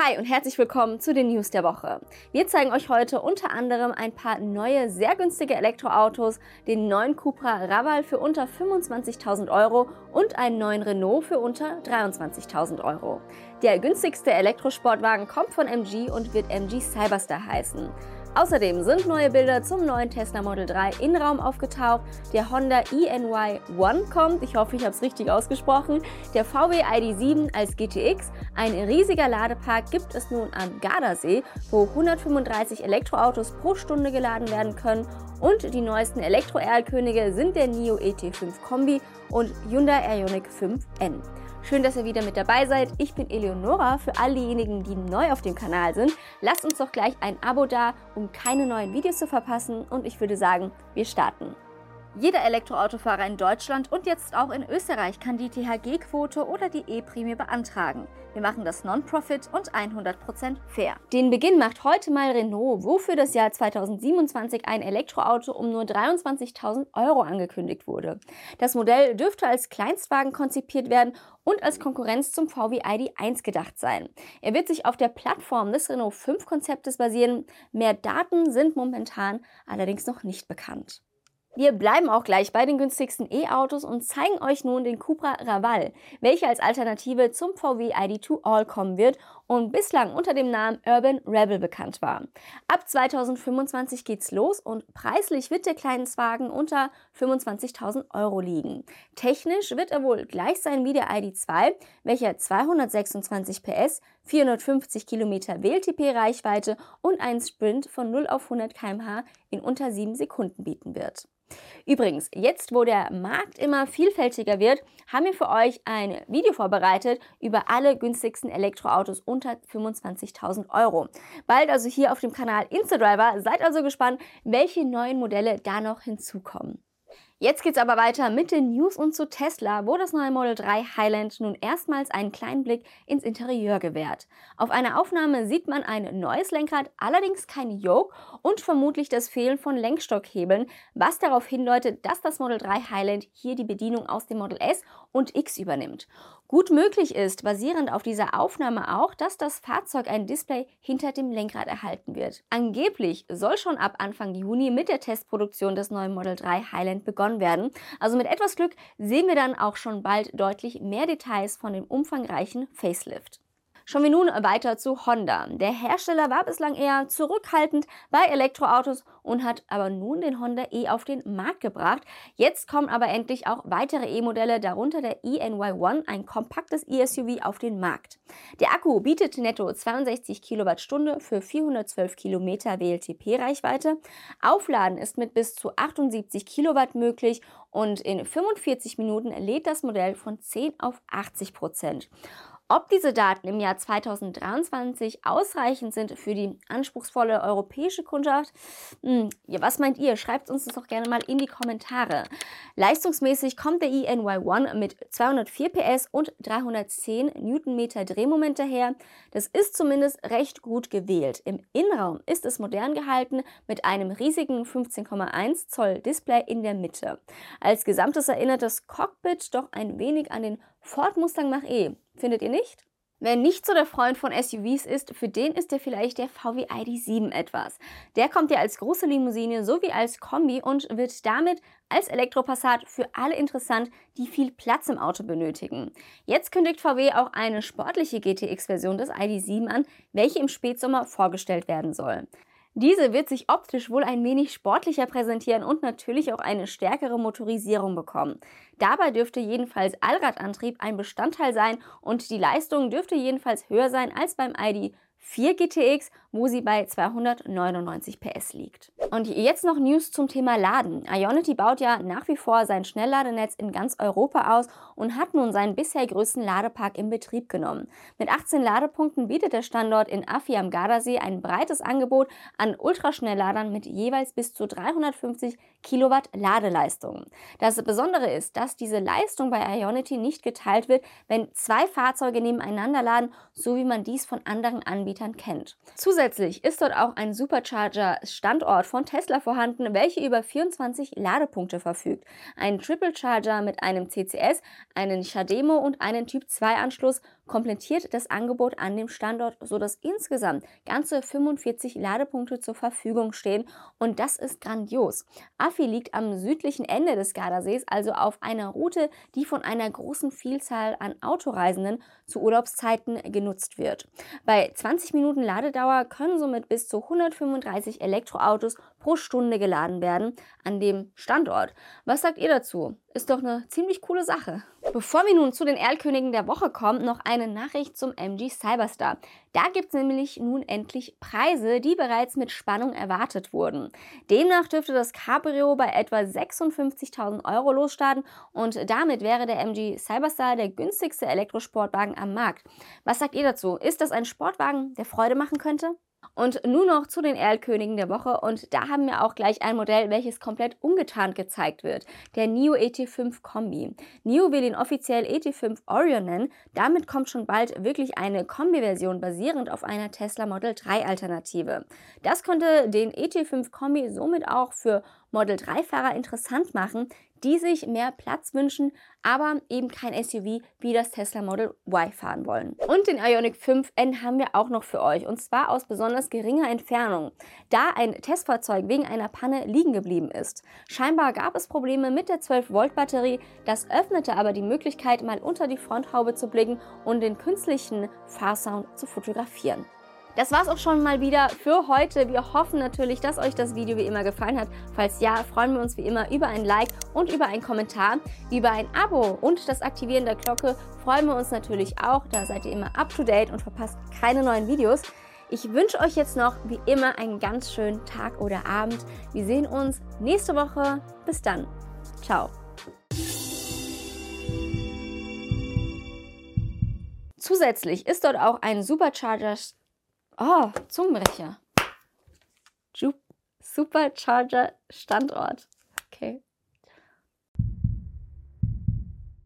Hi und herzlich willkommen zu den News der Woche. Wir zeigen euch heute unter anderem ein paar neue, sehr günstige Elektroautos, den neuen Cupra Raval für unter 25.000 Euro und einen neuen Renault für unter 23.000 Euro. Der günstigste Elektrosportwagen kommt von MG und wird MG Cyberstar heißen. Außerdem sind neue Bilder zum neuen Tesla Model 3 Innenraum aufgetaucht. Der Honda ENY One kommt, ich hoffe, ich habe es richtig ausgesprochen. Der VW ID7 als GTX. Ein riesiger Ladepark gibt es nun am Gardasee, wo 135 Elektroautos pro Stunde geladen werden können. Und die neuesten Elektro-Erlkönige sind der NIO ET5 Kombi und Hyundai Ioniq 5N. Schön, dass ihr wieder mit dabei seid. Ich bin Eleonora. Für all diejenigen, die neu auf dem Kanal sind, lasst uns doch gleich ein Abo da, um keine neuen Videos zu verpassen. Und ich würde sagen, wir starten. Jeder Elektroautofahrer in Deutschland und jetzt auch in Österreich kann die THG-Quote oder die E-Prämie beantragen. Wir machen das Non-Profit und 100% fair. Den Beginn macht heute mal Renault, wo für das Jahr 2027 ein Elektroauto um nur 23.000 Euro angekündigt wurde. Das Modell dürfte als Kleinstwagen konzipiert werden und als Konkurrenz zum VW ID1 gedacht sein. Er wird sich auf der Plattform des Renault 5 Konzeptes basieren. Mehr Daten sind momentan allerdings noch nicht bekannt. Wir bleiben auch gleich bei den günstigsten E-Autos und zeigen euch nun den Cupra Raval, welcher als Alternative zum VW ID2 All kommen wird und bislang unter dem Namen Urban Rebel bekannt war. Ab 2025 geht's los und preislich wird der Kleinstwagen unter 25.000 Euro liegen. Technisch wird er wohl gleich sein wie der ID2, welcher 226 PS, 450 Kilometer WLTP-Reichweite und einen Sprint von 0 auf 100 km/h in unter 7 Sekunden bieten wird. Übrigens, jetzt wo der Markt immer vielfältiger wird, haben wir für euch ein Video vorbereitet über alle günstigsten Elektroautos unter 25.000 Euro. Bald also hier auf dem Kanal Instadriver. Seid also gespannt, welche neuen Modelle da noch hinzukommen. Jetzt geht's aber weiter mit den News und zu Tesla, wo das neue Model 3 Highland nun erstmals einen kleinen Blick ins Interieur gewährt. Auf einer Aufnahme sieht man ein neues Lenkrad, allerdings kein Yoke und vermutlich das Fehlen von Lenkstockhebeln, was darauf hindeutet, dass das Model 3 Highland hier die Bedienung aus dem Model S und X übernimmt. Gut möglich ist, basierend auf dieser Aufnahme auch, dass das Fahrzeug ein Display hinter dem Lenkrad erhalten wird. Angeblich soll schon ab Anfang Juni mit der Testproduktion des neuen Model 3 Highland begonnen werden. Also mit etwas Glück sehen wir dann auch schon bald deutlich mehr Details von dem umfangreichen Facelift. Schauen wir nun weiter zu Honda. Der Hersteller war bislang eher zurückhaltend bei Elektroautos und hat aber nun den Honda E auf den Markt gebracht. Jetzt kommen aber endlich auch weitere E-Modelle, darunter der ENY1, ein kompaktes E-SUV auf den Markt. Der Akku bietet netto 62 Kilowattstunde für 412 Kilometer WLTP-Reichweite. Aufladen ist mit bis zu 78 Kilowatt möglich und in 45 Minuten lädt das Modell von 10 auf 80 Prozent. Ob diese Daten im Jahr 2023 ausreichend sind für die anspruchsvolle europäische Kundschaft, hm, ja, was meint ihr? Schreibt uns das doch gerne mal in die Kommentare. Leistungsmäßig kommt der ENY1 mit 204 PS und 310 Newtonmeter Drehmoment daher. Das ist zumindest recht gut gewählt. Im Innenraum ist es modern gehalten mit einem riesigen 15,1 Zoll Display in der Mitte. Als Gesamtes erinnert das Cockpit doch ein wenig an den Ford Mustang Mach-E. Findet ihr nicht? Wer nicht so der Freund von SUVs ist, für den ist der vielleicht der VW ID7 etwas. Der kommt ja als große Limousine sowie als Kombi und wird damit als Elektropassat für alle interessant, die viel Platz im Auto benötigen. Jetzt kündigt VW auch eine sportliche GTX-Version des ID7 an, welche im Spätsommer vorgestellt werden soll. Diese wird sich optisch wohl ein wenig sportlicher präsentieren und natürlich auch eine stärkere Motorisierung bekommen. Dabei dürfte jedenfalls Allradantrieb ein Bestandteil sein und die Leistung dürfte jedenfalls höher sein als beim ID 4 GTX, wo sie bei 299 PS liegt. Und jetzt noch News zum Thema Laden. Ionity baut ja nach wie vor sein Schnellladenetz in ganz Europa aus und hat nun seinen bisher größten Ladepark in Betrieb genommen. Mit 18 Ladepunkten bietet der Standort in Affi am Gardasee ein breites Angebot an Ultraschnellladern mit jeweils bis zu 350 Kilowatt Ladeleistung. Das Besondere ist, dass diese Leistung bei Ionity nicht geteilt wird, wenn zwei Fahrzeuge nebeneinander laden, so wie man dies von anderen Anbietern kennt. Zusätzlich ist dort auch ein Supercharger-Standort von Tesla vorhanden, welcher über 24 Ladepunkte verfügt. Ein Triple Charger mit einem CCS, einen Chademo und einen Typ 2 Anschluss komplettiert das Angebot an dem Standort, sodass insgesamt ganze 45 Ladepunkte zur Verfügung stehen und das ist grandios. Affi liegt am südlichen Ende des Gardasees, also auf einer Route, die von einer großen Vielzahl an Autoreisenden zu Urlaubszeiten genutzt wird. Bei 20 Minuten Ladedauer können somit bis zu 135 Elektroautos pro Stunde geladen werden an dem Standort. Was sagt ihr dazu? Ist doch eine ziemlich coole Sache. Bevor wir nun zu den Erlkönigen der Woche kommen, noch eine Nachricht zum MG Cyberstar. Da gibt es nämlich nun endlich Preise, die bereits mit Spannung erwartet wurden. Demnach dürfte das Cabrio bei etwa 56.000 Euro losstarten und damit wäre der MG Cyberstar der günstigste Elektrosportwagen am Markt. Was sagt ihr dazu? Ist das ein Sportwagen, der Freude machen könnte? Und nun noch zu den Erlkönigen der Woche und da haben wir auch gleich ein Modell, welches komplett ungetarnt gezeigt wird, der NIO ET5 Kombi. NIO will ihn offiziell ET5 Orion nennen, damit kommt schon bald wirklich eine Kombi-Version basierend auf einer Tesla Model 3 Alternative. Das konnte den ET5 Kombi somit auch für Model 3-Fahrer interessant machen, die sich mehr Platz wünschen, aber eben kein SUV wie das Tesla Model Y fahren wollen. Und den Ioniq 5N haben wir auch noch für euch und zwar aus besonders geringer Entfernung, da ein Testfahrzeug wegen einer Panne liegen geblieben ist. Scheinbar gab es Probleme mit der 12-Volt-Batterie, das öffnete aber die Möglichkeit, mal unter die Fronthaube zu blicken und den künstlichen Fahrsound zu fotografieren. Das war's auch schon mal wieder für heute. Wir hoffen natürlich, dass euch das Video wie immer gefallen hat. Falls ja, freuen wir uns wie immer über ein Like und über einen Kommentar. Über ein Abo und das Aktivieren der Glocke freuen wir uns natürlich auch. Da seid ihr immer up to date und verpasst keine neuen Videos. Ich wünsche euch jetzt noch wie immer einen ganz schönen Tag oder Abend. Wir sehen uns nächste Woche. Bis dann. Ciao. Zusätzlich ist dort auch ein Supercharger Oh, Zungenbrecher. Supercharger Standort. Okay.